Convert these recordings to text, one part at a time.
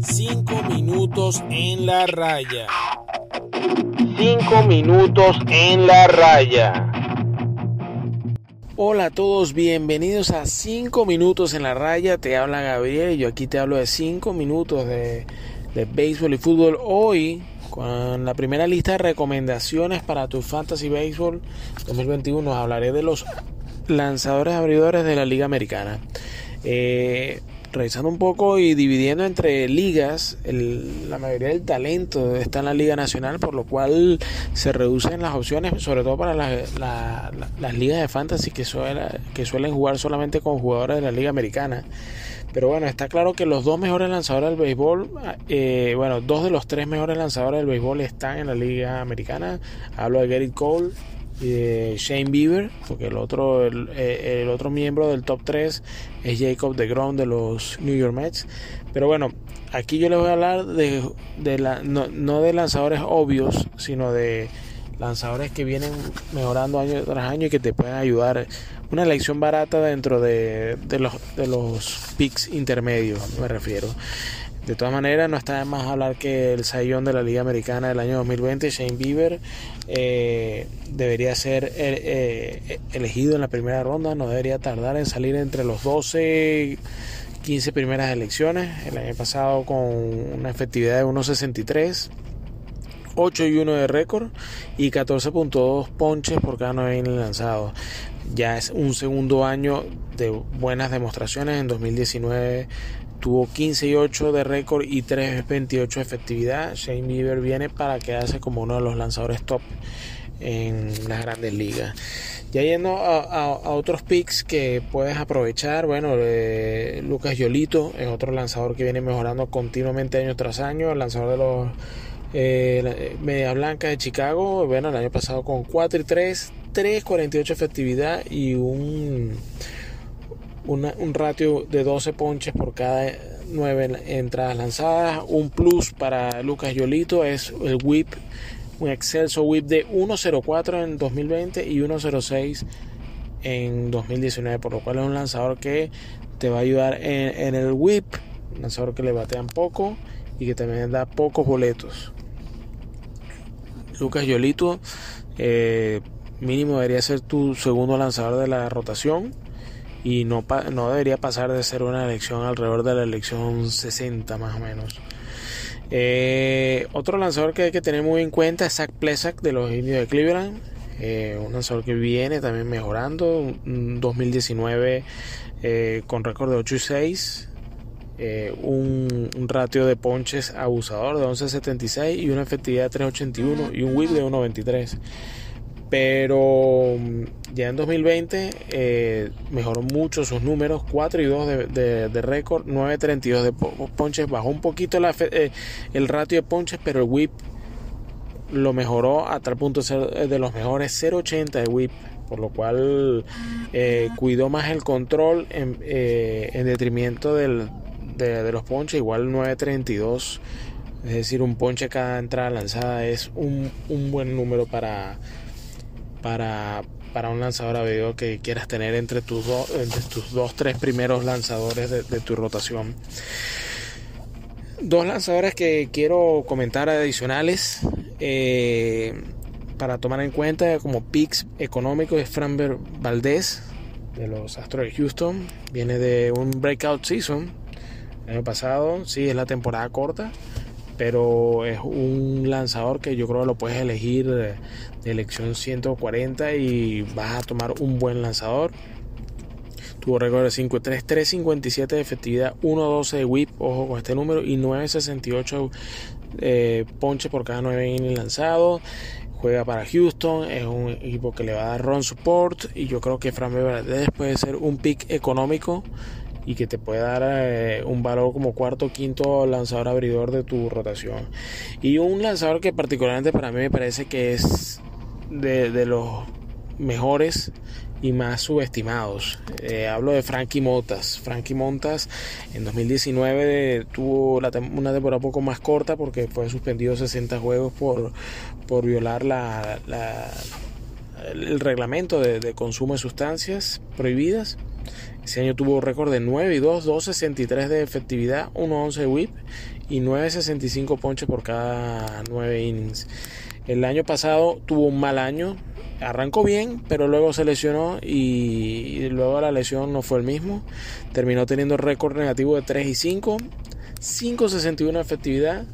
Cinco minutos en la raya. Cinco minutos en la raya. Hola a todos, bienvenidos a 5 minutos en la raya. Te habla Gabriel y yo aquí te hablo de 5 minutos de, de béisbol y fútbol. Hoy con la primera lista de recomendaciones para tu Fantasy Baseball 2021 hablaré de los lanzadores abridores de la Liga Americana. Eh, revisando un poco y dividiendo entre ligas, la mayoría del talento está en la Liga Nacional, por lo cual se reducen las opciones, sobre todo para las ligas de fantasy que, que suelen jugar solamente con jugadores de la Liga Americana. Pero bueno, está claro que los dos mejores lanzadores del béisbol, eh, bueno, dos de los tres mejores lanzadores del béisbol están en la Liga Americana. Hablo de Gary Cole y Shane Bieber, porque el otro, eh, el, otro miembro del top 3 es Jacob de Grom de los New York Mets. Pero bueno, aquí yo les voy a hablar de, de la, no, no de lanzadores obvios, sino de lanzadores que vienen mejorando año tras año y que te pueden ayudar. Una elección barata dentro de, de los, de los picks intermedios, me refiero. De todas maneras, no está de más hablar que el sayón de la Liga Americana del año 2020, Shane Bieber, eh, debería ser eh, eh, elegido en la primera ronda, no debería tardar en salir entre los 12, 15 primeras elecciones. El año pasado con una efectividad de 1.63. 8 y 1 de récord y 14.2 ponches por cada 9 innings lanzados. Ya es un segundo año de buenas demostraciones. En 2019 tuvo 15 y 8 de récord y 3.28 de efectividad. Shane Bieber viene para quedarse como uno de los lanzadores top en las grandes ligas. Ya yendo a, otros picks que puedes aprovechar, bueno, eh, Lucas Yolito es otro lanzador que viene mejorando continuamente año tras año, el lanzador de los eh, Media Blanca de Chicago, bueno, el año pasado con 4 y 3, 3.48 efectividad y un un ratio de 12 ponches por cada 9 entradas lanzadas. Un plus para Lucas Yolito es el whip, un excelso whip de 1.04 en 2020 y 1.06 en 2019, por lo cual es un lanzador que te va a ayudar en, el whip, un lanzador que le batean poco y que también da pocos boletos. Lucas Yolito, eh, mínimo debería ser tu segundo lanzador de la rotación y no, no debería pasar de ser una elección alrededor de la elección 60 más o menos. Eh, otro lanzador que hay que tener muy en cuenta es Zach Plesak de los Indios de Cleveland. Eh, un lanzador que viene también mejorando. Un 2019 eh, con récord de 8 y 6. un, un, ratio de ponches abusador de 11.76 y una efectividad de 3.81 y un whip de 1.23 pero mm, ya en 2020 eh, mejoró mucho sus números, 4 y 2 de, de, récord, 9.32 de ponches, bajó un poquito la, eh, el ratio de ponches, pero el whip lo mejoró a tal punto de ser eh, de los mejores 0.80 de whip, por lo cual cuidó más el control en, en detrimento del, de, los ponches, igual 9.32. Es decir, un ponche cada entrada lanzada es un, un buen número para, para, para un lanzador a que quieras tener entre tus, dos, entre tus dos, tres primeros lanzadores de, tu rotación. Dos lanzadores que quiero comentar adicionales eh, para tomar en cuenta como picks económicos es Framber Valdez de los Astros de Houston. Viene de un breakout season el año pasado. Sí, es la temporada corta, pero es un lanzador que yo creo que lo puedes elegir de, elección 140 y vas a tomar un buen lanzador. Tuvo récord de 5-3, 3.57 de efectividad, 1.12 de whip, ojo con este número, y 9.68 eh, ponche por cada 9 innings lanzados. Juega para Houston, es un equipo que le va a dar run support y yo creo que Fran Valdez puede ser un pick económico y que te puede dar eh, un valor como cuarto quinto lanzador abridor de tu rotación. Y un lanzador que particularmente para mí me parece que es de, los mejores y más subestimados. Eh, hablo de Frankie Montas. Frankie Montas en 2019 tuvo una temporada un poco más corta porque fue suspendido 60 juegos por, por violar la, el reglamento de, de, consumo de sustancias prohibidas. Ese año tuvo récord de 9 y 2, 2.63 de efectividad, 1.11 de whip y 9.65 ponches por cada 9 innings. El año pasado tuvo un mal año, arrancó bien, pero luego se lesionó y luego la lesión no fue el mismo. Terminó teniendo récord negativo de 3 y 5, 5.61 de efectividad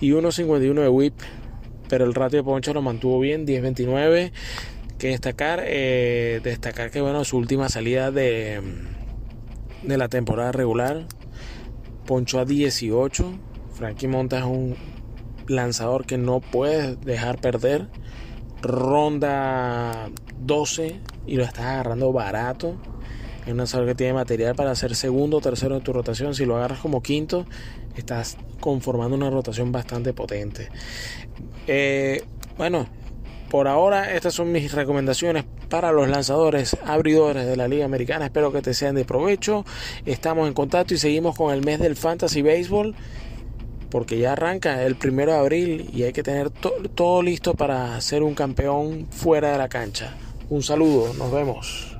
y 1.51 de whip, pero el ratio de ponche lo mantuvo bien, 10.29. Que destacar, eh, destacar que bueno, su última salida de, de la temporada regular ponchó a 18. Frankie Monta es un lanzador que no puedes dejar perder. Ronda 12 y lo estás agarrando barato. Es un lanzador que tiene material para ser segundo o tercero en tu rotación. Si lo agarras como quinto, estás conformando una rotación bastante potente. Eh, bueno, por ahora estas son mis recomendaciones para los lanzadores abridores de la Liga Americana. Espero que te sean de provecho. Estamos en contacto y seguimos con el mes del Fantasy Baseball porque ya arranca el primero de abril y hay que tener todo listo para ser un campeón fuera de la cancha. Un saludo, nos vemos.